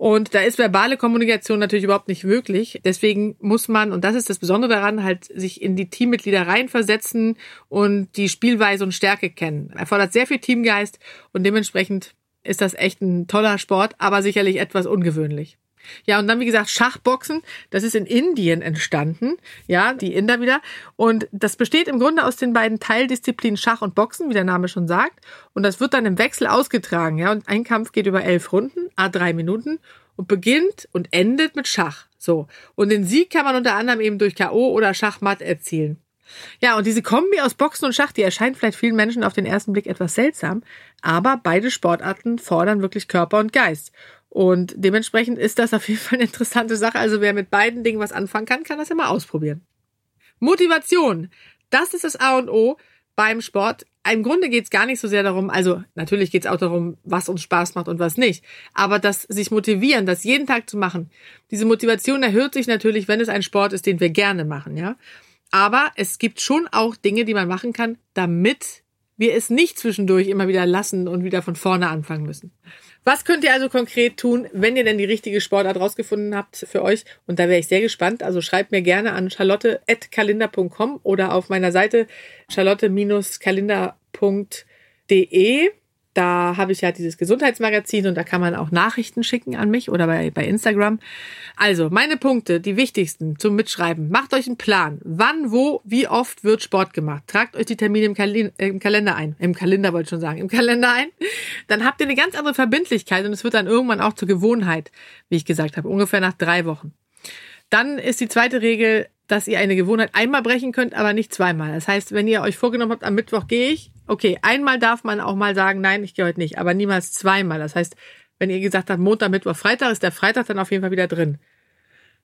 Und da ist verbale Kommunikation natürlich überhaupt nicht möglich. Deswegen muss man, und das ist das Besondere daran, halt sich in die Teammitglieder reinversetzen und die Spielweise und Stärke kennen. Erfordert sehr viel Teamgeist und dementsprechend ist das echt ein toller Sport, aber sicherlich etwas ungewöhnlich. Ja, und dann, wie gesagt, Schachboxen. Das ist in Indien entstanden. Ja, die Inder wieder. Und das besteht im Grunde aus den beiden Teildisziplinen Schach und Boxen, wie der Name schon sagt. Und das wird dann im Wechsel ausgetragen. Ja, und ein Kampf geht über elf Runden, a drei Minuten und beginnt und endet mit Schach. So. Und den Sieg kann man unter anderem eben durch K.O. oder Schachmatt erzielen. Ja, und diese Kombi aus Boxen und Schach, die erscheint vielleicht vielen Menschen auf den ersten Blick etwas seltsam, aber beide Sportarten fordern wirklich Körper und Geist. Und dementsprechend ist das auf jeden Fall eine interessante Sache. Also wer mit beiden Dingen was anfangen kann, kann das ja mal ausprobieren. Motivation. Das ist das A und O beim Sport. Im Grunde geht es gar nicht so sehr darum, also natürlich geht es auch darum, was uns Spaß macht und was nicht. Aber das sich motivieren, das jeden Tag zu machen, diese Motivation erhöht sich natürlich, wenn es ein Sport ist, den wir gerne machen, ja. Aber es gibt schon auch Dinge, die man machen kann, damit wir es nicht zwischendurch immer wieder lassen und wieder von vorne anfangen müssen. Was könnt ihr also konkret tun, wenn ihr denn die richtige Sportart rausgefunden habt für euch? Und da wäre ich sehr gespannt. Also schreibt mir gerne an charlotte.kalender.com oder auf meiner Seite charlotte-kalender.de. Da habe ich ja dieses Gesundheitsmagazin und da kann man auch Nachrichten schicken an mich oder bei, bei Instagram. Also, meine Punkte, die wichtigsten zum Mitschreiben. Macht euch einen Plan. Wann, wo, wie oft wird Sport gemacht? Tragt euch die Termine im, äh, im Kalender ein. Im Kalender wollte ich schon sagen. Im [LAUGHS] Kalender ein. Dann habt ihr eine ganz andere Verbindlichkeit und es wird dann irgendwann auch zur Gewohnheit, wie ich gesagt habe. Ungefähr nach drei Wochen. Dann ist die zweite Regel, dass ihr eine Gewohnheit einmal brechen könnt, aber nicht zweimal. Das heißt, wenn ihr euch vorgenommen habt, am Mittwoch gehe ich, okay, einmal darf man auch mal sagen, nein, ich gehe heute nicht, aber niemals zweimal. Das heißt, Wenn ihr gesagt habt, Montag, Mittwoch, Freitag, ist der Freitag dann auf jeden Fall wieder drin.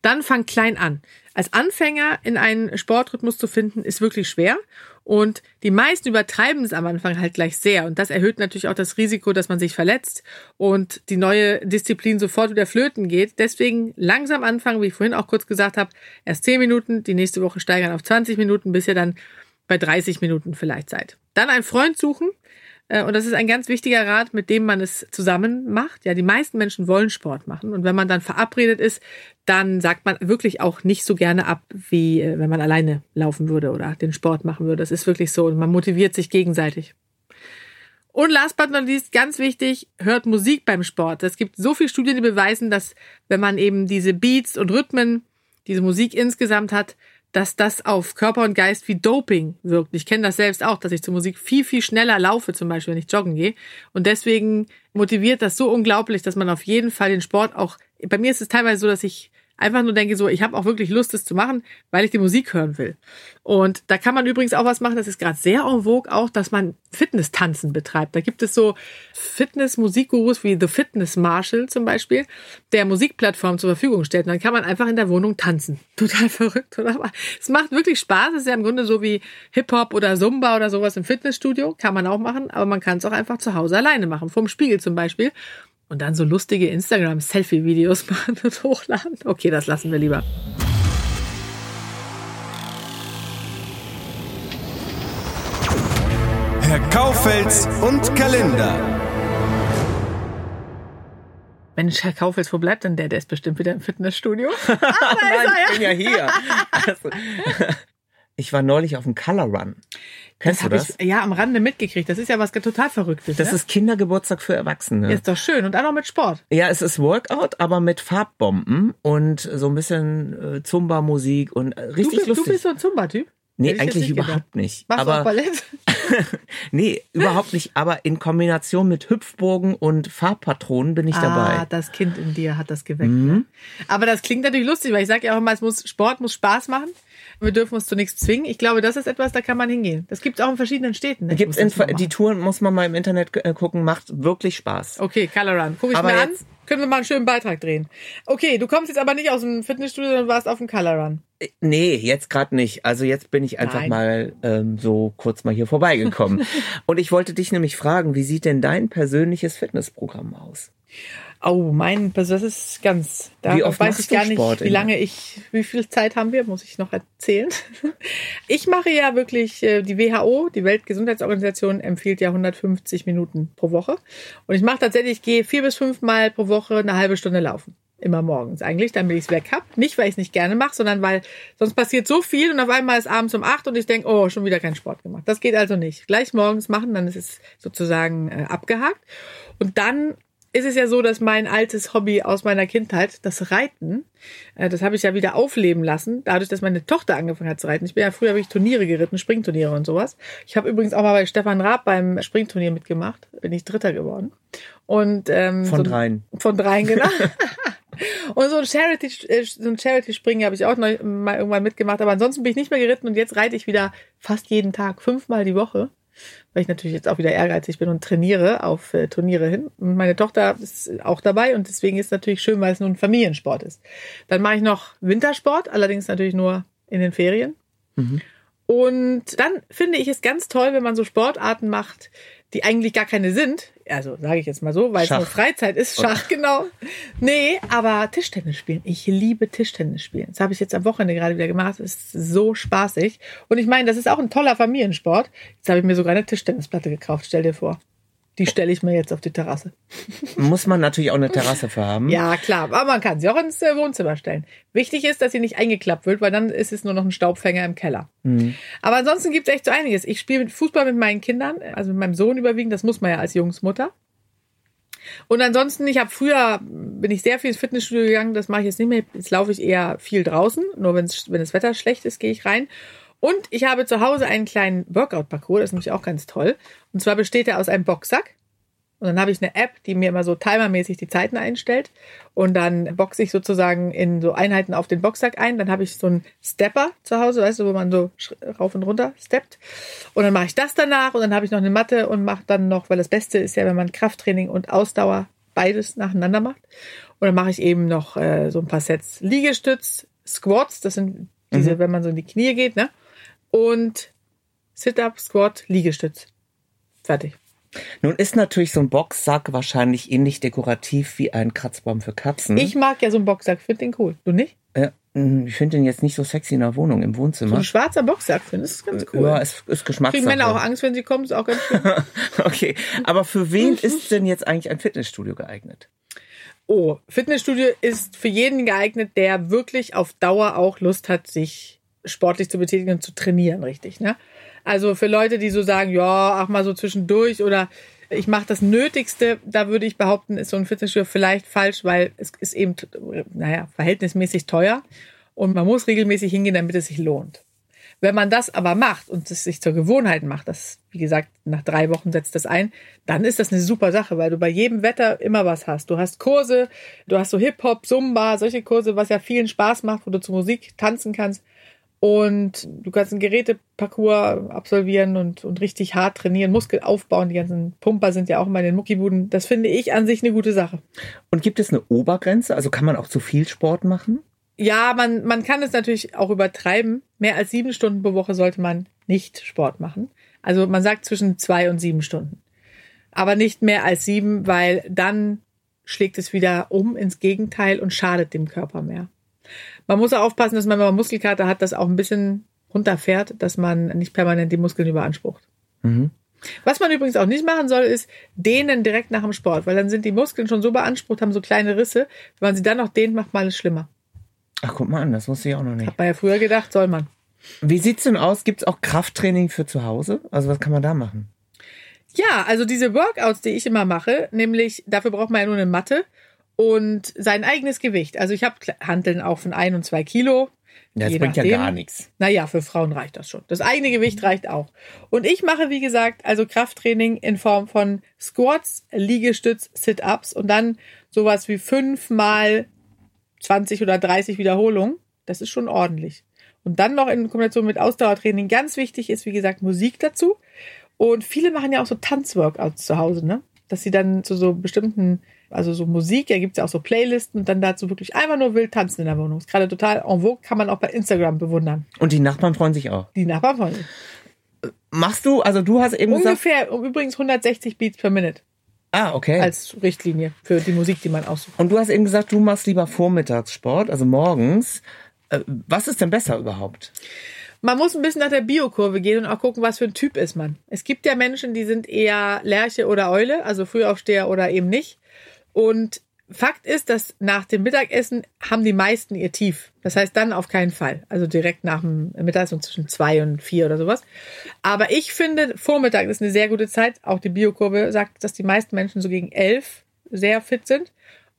Dann fang klein an. Als Anfänger in einen Sportrhythmus zu finden, ist wirklich schwer. Und die meisten übertreiben es am Anfang halt gleich sehr. Und das erhöht natürlich auch das Risiko, dass man sich verletzt und die neue Disziplin sofort wieder flöten geht. Deswegen langsam anfangen, wie ich vorhin auch kurz gesagt habe, erst 10 Minuten, die nächste Woche steigern auf 20 Minuten, bis ihr dann bei 30 Minuten vielleicht seid. Dann einen Freund suchen, und das ist ein ganz wichtiger Rat, mit dem man es zusammen macht. Ja, die meisten Menschen wollen Sport machen. Und wenn man dann verabredet ist, dann sagt man wirklich auch nicht so gerne ab, wie äh, wenn man alleine laufen würde oder den Sport machen würde. Das ist wirklich so. Und man motiviert sich gegenseitig. Und last but not least, ganz wichtig, hört Musik beim Sport. Es gibt so viele Studien, die beweisen, dass wenn man eben diese Beats und Rhythmen, diese Musik insgesamt hat, dass das auf Körper und Geist wie Doping wirkt. Ich kenne das selbst auch, dass ich zur Musik viel, viel schneller laufe, zum Beispiel, wenn ich joggen gehe. Und deswegen motiviert das so unglaublich, dass man auf jeden Fall den Sport auch, bei mir ist es teilweise so, dass ich einfach nur denke so, ich habe auch wirklich Lust, das zu machen, weil ich die Musik hören will. Und da kann man übrigens auch was machen, das ist gerade sehr en vogue auch, dass man Fitness-Tanzen betreibt. Da gibt es so Fitness-Musikgurus wie The Fitness Marshall zum Beispiel, der Musikplattform zur Verfügung stellt. Und dann kann man einfach in der Wohnung tanzen. [LAUGHS] Total verrückt, oder? Aber es macht wirklich Spaß. Es ist ja im Grunde so wie Hip-Hop oder Zumba oder sowas im Fitnessstudio. Kann man auch machen, aber man kann es auch einfach zu Hause alleine machen. Vorm Spiegel zum Beispiel und dann so lustige Instagram-Selfie-Videos [LAUGHS] machen und hochladen. Okay, das lassen wir lieber.
Herr Kaufels und Kalender.
Mensch, Herr Kaufels, wo bleibt denn der? Der ist bestimmt wieder im Fitnessstudio. [LAUGHS]
Ah, Nein, ich bin ja hier. [LAUGHS] Also, ich war neulich auf dem Color Run. Kennst
das
du das?
Ich, ja, am Rande mitgekriegt. Das ist ja was total Verrücktes.
Das
ne?
ist Kindergeburtstag für Erwachsene.
Ist doch schön. Und auch noch mit Sport.
Ja, es ist Workout, aber mit Farbbomben und so ein bisschen äh, Zumba-Musik und äh, richtig
du, bist,
lustig.
Du bist so ein Zumba-Typ?
Nee, eigentlich nicht überhaupt gedacht. nicht.
Machst
aber,
du auch [LAUGHS] Ballett?
nee, überhaupt nicht. Aber in Kombination mit Hüpfbogen und Farbpatronen bin ich
ah,
dabei.
das Kind in dir hat das geweckt. Mhm. Ne? Aber das klingt natürlich lustig, weil ich sage ja auch immer, es muss, Sport muss Spaß machen. Wir dürfen uns zu nichts zwingen. Ich glaube, das ist etwas, da kann man hingehen. Das gibt es auch in verschiedenen Städten.
Ne? Gibt's in, die Touren muss man mal im Internet äh, gucken, macht wirklich Spaß.
Okay, Color Run. Guck ich aber mir an. Können wir mal einen schönen Beitrag drehen. Okay, du kommst jetzt aber nicht aus dem Fitnessstudio, sondern warst auf dem Color Run.
Äh, nee, jetzt gerade nicht. Also jetzt bin ich einfach Nein. mal ähm, so kurz mal hier vorbeigekommen. [LAUGHS] Und ich wollte dich nämlich fragen, wie sieht denn dein persönliches Fitnessprogramm aus?
Oh, mein, das ist ganz, da
wie oft
weiß ich gar nicht,
Sport
wie lange ich, wie viel Zeit haben wir, muss ich noch erzählen. [LAUGHS] Ich mache ja wirklich, äh, die WHO, die Weltgesundheitsorganisation, empfiehlt ja 150 Minuten pro Woche. Und ich mache tatsächlich, ich gehe vier bis fünf Mal pro Woche eine halbe Stunde laufen. Immer morgens eigentlich, damit ich es weg hab. Nicht, weil ich es nicht gerne mache, sondern weil sonst passiert so viel und auf einmal ist abends um acht und ich denke, oh, schon wieder kein Sport gemacht. Das geht also nicht. Gleich morgens machen, dann ist es sozusagen äh, abgehakt. Und dann ist es ja so, dass mein altes Hobby aus meiner Kindheit, das Reiten, äh, das habe ich ja wieder aufleben lassen, dadurch, dass meine Tochter angefangen hat zu reiten. Ich bin ja früher habe ich Turniere geritten, Springturniere und sowas. Ich habe übrigens auch mal bei Stefan Raab beim Springturnier mitgemacht, bin ich Dritter geworden. Und ähm,
von
so,
dreien.
Von dreien, [LAUGHS] genau. Und so ein Charity, äh, so ein Charity-Springen habe ich auch mal irgendwann mitgemacht, aber ansonsten bin ich nicht mehr geritten und jetzt reite ich wieder fast jeden Tag, fünfmal die Woche weil ich natürlich jetzt auch wieder ehrgeizig bin und trainiere auf äh, Turniere hin. Und meine Tochter ist auch dabei und deswegen ist es natürlich schön, weil es nun Familiensport ist. Dann mache ich noch Wintersport, allerdings natürlich nur in den Ferien. Mhm. Und dann finde ich es ganz toll, wenn man so Sportarten macht, die eigentlich gar keine sind. Also sage ich jetzt mal so, weil es nur Freizeit ist. Schach, genau. Nee, aber Tischtennis spielen. Ich liebe Tischtennis spielen. Das habe ich jetzt am Wochenende gerade wieder gemacht. Das ist so spaßig. Und ich meine, das ist auch ein toller Familiensport. Jetzt habe ich mir sogar eine Tischtennisplatte gekauft. Stell dir vor. Die stelle ich mir jetzt auf die Terrasse.
Muss man natürlich auch eine Terrasse für haben.
Ja, klar. Aber man kann sie auch ins äh, Wohnzimmer stellen. Wichtig ist, dass sie nicht eingeklappt wird, weil dann ist es nur noch ein Staubfänger im Keller. Mhm. Aber ansonsten gibt es echt so einiges. Ich spiele Fußball mit meinen Kindern, also mit meinem Sohn überwiegend. Das muss man ja als Jungsmutter. Und ansonsten, ich habe früher, bin ich sehr viel ins Fitnessstudio gegangen. Das mache ich jetzt nicht mehr. Jetzt laufe ich eher viel draußen. Nur wenn's, wenn das Wetter schlecht ist, gehe ich rein. Und ich habe zu Hause einen kleinen Workout-Parcours, das ist nämlich auch ganz toll. Und zwar besteht er aus einem Boxsack. Und dann habe ich eine App, die mir immer so timermäßig die Zeiten einstellt. Und dann boxe ich sozusagen in so Einheiten auf den Boxsack ein. Dann habe ich so einen Stepper zu Hause, weißt du, wo man so rauf und runter steppt. Und dann mache ich das danach und dann habe ich noch eine Matte und mache dann noch, weil das Beste ist ja, wenn man Krafttraining und Ausdauer beides nacheinander macht. Und dann mache ich eben noch äh, so ein paar Sets Liegestütz, Squats, das sind diese,
Mhm.
wenn man so in die Knie geht, ne? Und Sit-up, Squat, Liegestütz. Fertig.
Nun ist natürlich so ein Boxsack wahrscheinlich ähnlich dekorativ wie ein Kratzbaum für Katzen.
Ich mag ja so einen Boxsack, finde den cool. Du nicht?
äh, mh, ich finde den jetzt nicht so sexy in der Wohnung, im
So
Wohnzimmer.
ein schwarzer Boxsack finde ich ganz cool.
Ja, es ist Geschmackssache.
Kriegen Männer auch Angst, wenn sie kommen, ist auch ganz schön. [LAUGHS]
Okay, aber für wen [LAUGHS] ist denn jetzt eigentlich ein Fitnessstudio geeignet?
Oh, Fitnessstudio ist für jeden geeignet, der wirklich auf Dauer auch Lust hat, sich sportlich zu betätigen und zu trainieren, richtig, ne? Also für Leute, die so sagen, ja, ach mal so zwischendurch oder ich mache das Nötigste, da würde ich behaupten, ist so ein Fitnessstudio vielleicht falsch, weil es ist eben, naja, verhältnismäßig teuer und man muss regelmäßig hingehen, damit es sich lohnt. Wenn man das aber macht und es sich zur Gewohnheit macht, das, wie gesagt, nach drei Wochen setzt das ein, dann ist das eine super Sache, weil du bei jedem Wetter immer was hast. Du hast Kurse, du hast so Hip-Hop, Zumba, solche Kurse, was ja vielen Spaß macht, wo du zur Musik tanzen kannst. Und du kannst einen Geräteparcours absolvieren und, und richtig hart trainieren, Muskel aufbauen. Die ganzen Pumper sind ja auch immer in den Muckibuden. Das finde ich an sich eine gute Sache.
Und gibt es eine Obergrenze? Also kann man auch zu viel Sport machen?
Ja, man, man kann es natürlich auch übertreiben. Mehr als sieben Stunden pro Woche sollte man nicht Sport machen. Also man sagt zwischen zwei und sieben Stunden. Aber nicht mehr als sieben, weil dann schlägt es wieder um ins Gegenteil und schadet dem Körper mehr. Man muss auch aufpassen, dass man, wenn man Muskelkater hat, das auch ein bisschen runterfährt, dass man nicht permanent die Muskeln überansprucht. Was man übrigens auch nicht machen soll, ist dehnen direkt nach dem Sport, weil dann sind die Muskeln schon so beansprucht, haben so kleine Risse. Wenn man sie dann noch dehnt, macht man es schlimmer.
Ach, guck mal an, das wusste ich auch noch nicht.
Hat man ja früher gedacht, soll man.
Wie sieht's denn aus? Gibt's auch Krafttraining für zu Hause? Also was kann man da machen?
Ja, also diese Workouts, die ich immer mache, nämlich dafür braucht man ja nur eine Matte und sein eigenes Gewicht. Also ich habe Handeln auch von ein und zwei Kilo.
Das bringt ja
nachdem.
gar nichts.
Naja, für Frauen reicht das schon. Das eigene Gewicht reicht auch. Und ich mache, wie gesagt, also Krafttraining in Form von Squats, Liegestütz, Sit-Ups und dann sowas wie fünfmal 20 oder 30 Wiederholungen. Das ist schon ordentlich. Und dann noch in Kombination mit Ausdauertraining. Ganz wichtig ist, wie gesagt, Musik dazu. Und viele machen ja auch so Tanzworkouts zu Hause, ne? Dass sie dann zu so bestimmten, also so Musik, da gibt's ja auch so Playlisten und dann dazu wirklich einfach nur wild tanzen in der Wohnung. Ist gerade total en vogue, kann man auch bei Instagram bewundern.
Und die Nachbarn freuen sich auch.
Die Nachbarn von
Machst du, also du hast eben gesagt,
Ungefähr, um übrigens 160 Beats per Minute
ah, okay.
als Richtlinie für die Musik, die man aussucht.
Und du hast eben gesagt, du machst lieber Vormittagssport, also morgens. Äh, Was ist denn besser überhaupt?
Man muss ein bisschen nach der Biokurve gehen und auch gucken, was für ein Typ ist man. Es gibt ja Menschen, die sind eher Lerche oder Eule, also Frühaufsteher oder eben nicht. Und Fakt ist, dass nach dem Mittagessen haben die meisten ihr Tief. Das heißt dann auf keinen Fall. Also direkt nach dem Mittagessen zwischen zwei und vier oder sowas. Aber ich finde, Vormittag ist eine sehr gute Zeit. Auch die Biokurve sagt, dass die meisten Menschen so gegen elf sehr fit sind.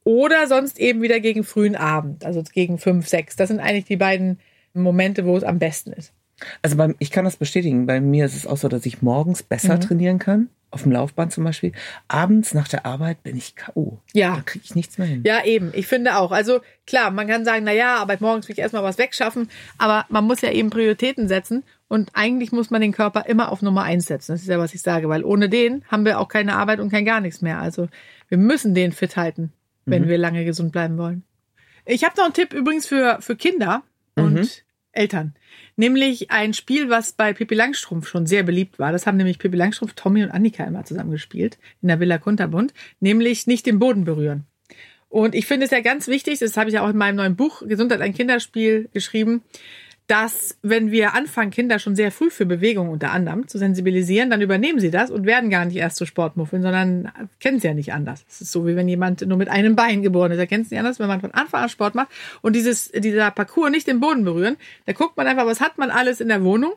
Oder sonst eben wieder gegen frühen Abend, also gegen fünf, sechs. Das sind eigentlich die beiden Momente, wo es am besten ist.
Also beim, ich kann das bestätigen. Bei mir ist es auch so, dass ich morgens besser
Mhm.
trainieren kann. Auf dem Laufband zum Beispiel. Abends nach der Arbeit bin ich K.O.
Ja.
Da kriege ich nichts mehr hin.
Ja, eben. Ich finde auch. Also klar, man kann sagen, na ja, aber morgens will ich erstmal was wegschaffen. Aber man muss ja eben Prioritäten setzen. Und eigentlich muss man den Körper immer auf Nummer eins setzen. Das ist ja, was ich sage. Weil ohne den haben wir auch keine Arbeit und kein gar nichts mehr. Also wir müssen den fit halten, wenn wir lange gesund bleiben wollen. Ich habe noch einen Tipp übrigens für, für Kinder und Eltern. Nämlich ein Spiel, was bei Pippi Langstrumpf schon sehr beliebt war. Das haben nämlich Pippi Langstrumpf, Tommy und Annika immer zusammen gespielt in der Villa Kunterbund. Nämlich nicht den Boden berühren. Und ich finde es ja ganz wichtig, das habe ich ja auch in meinem neuen Buch Gesundheit ein Kinderspiel geschrieben, dass wenn wir anfangen, Kinder schon sehr früh für Bewegung unter anderem zu sensibilisieren, dann übernehmen sie das und werden gar nicht erst zu Sportmuffeln, sondern kennen es ja nicht anders. Es ist so, wie wenn jemand nur mit einem Bein geboren ist. Er kennt es nicht anders, wenn man von Anfang an Sport macht und dieses, dieser Parcours nicht den Boden berühren, da guckt man einfach, was hat man alles in der Wohnung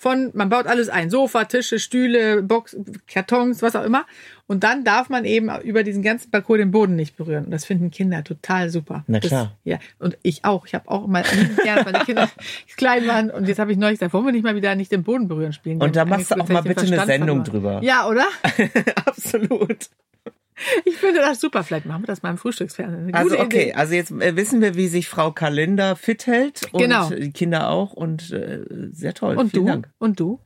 von, man baut alles ein, Sofa, Tische, Stühle, Box, Kartons, was auch immer. Und dann darf man eben über diesen ganzen Parcours den Boden nicht berühren. Und das finden Kinder total super.
Na
Das-
klar.
ja, und ich auch. Ich habe auch mal weil die Kinder [LAUGHS] klein waren. Und jetzt habe ich neulich gesagt, wollen wir nicht mal wieder nicht den Boden berühren spielen.
Und da machst du auch mal bitte eine Sendung drüber.
Ja, oder? [LAUGHS]
Absolut.
Ich finde das super. Vielleicht machen wir das mal im Frühstücksfernsehen.
Also okay,
Idee.
also jetzt äh, wissen wir, wie sich Frau Kalender fit hält und
Genau.
die Kinder auch und äh, sehr toll.
Und
Vielen
du?
Dank.
Und du?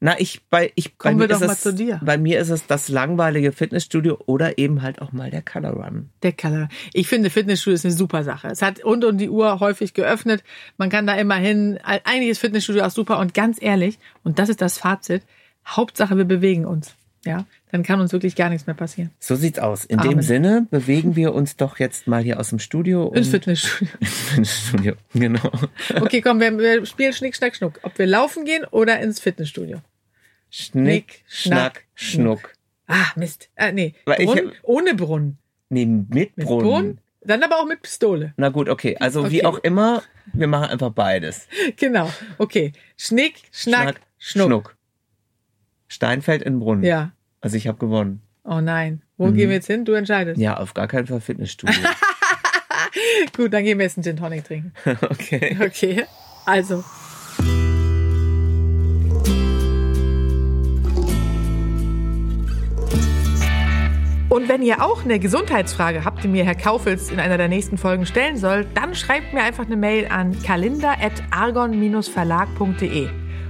Na, ich bei ich bei
Kommen wir
mir
doch
ist
mal
es,
zu dir.
Bei mir ist es das langweilige Fitnessstudio oder eben halt auch mal der Color Run.
Der Color. Ich finde, Fitnessstudio ist eine super Sache. Es hat rund um die Uhr häufig geöffnet. Man kann da immer hin. Eigentlich ist Fitnessstudio auch super. Und ganz ehrlich, und das ist das Fazit, Hauptsache wir bewegen uns. Ja, dann kann uns wirklich gar nichts mehr passieren.
So sieht's aus. In
Amen.
dem Sinne bewegen wir uns doch jetzt mal hier aus dem Studio.
Ins Fitnessstudio. [LAUGHS]
ins Fitnessstudio. Genau.
Okay, komm, wir, wir spielen Schnick, Schnack, Schnuck. Ob wir laufen gehen oder ins Fitnessstudio.
Schnick,
Schnack,
Schnack, Schnuck.
Ah, Mist. Ah, nee. Brunnen,
hab-
ohne Brunnen.
Nee, mit
Mit
Brunnen.
Brunnen. Dann aber auch mit Pistole.
Na gut, okay. Also
Okay.
wie auch immer, wir machen einfach beides.
Genau. Okay. Schnick, Schnack, Schnuck.
Stein fällt in Brunnen.
Ja.
Also ich habe gewonnen.
Oh nein. Wo
Mhm.
gehen wir jetzt hin? Du entscheidest.
Ja, auf gar keinen Fall Fitnessstudio. [LAUGHS]
Gut, dann gehen wir jetzt einen Gin Tonic trinken. [LAUGHS]
okay.
Okay. Also. Und wenn ihr auch eine Gesundheitsfrage habt, die mir Herr Kaufels in einer der nächsten Folgen stellen soll, dann schreibt mir einfach eine Mail an kalender.argon-verlag.de.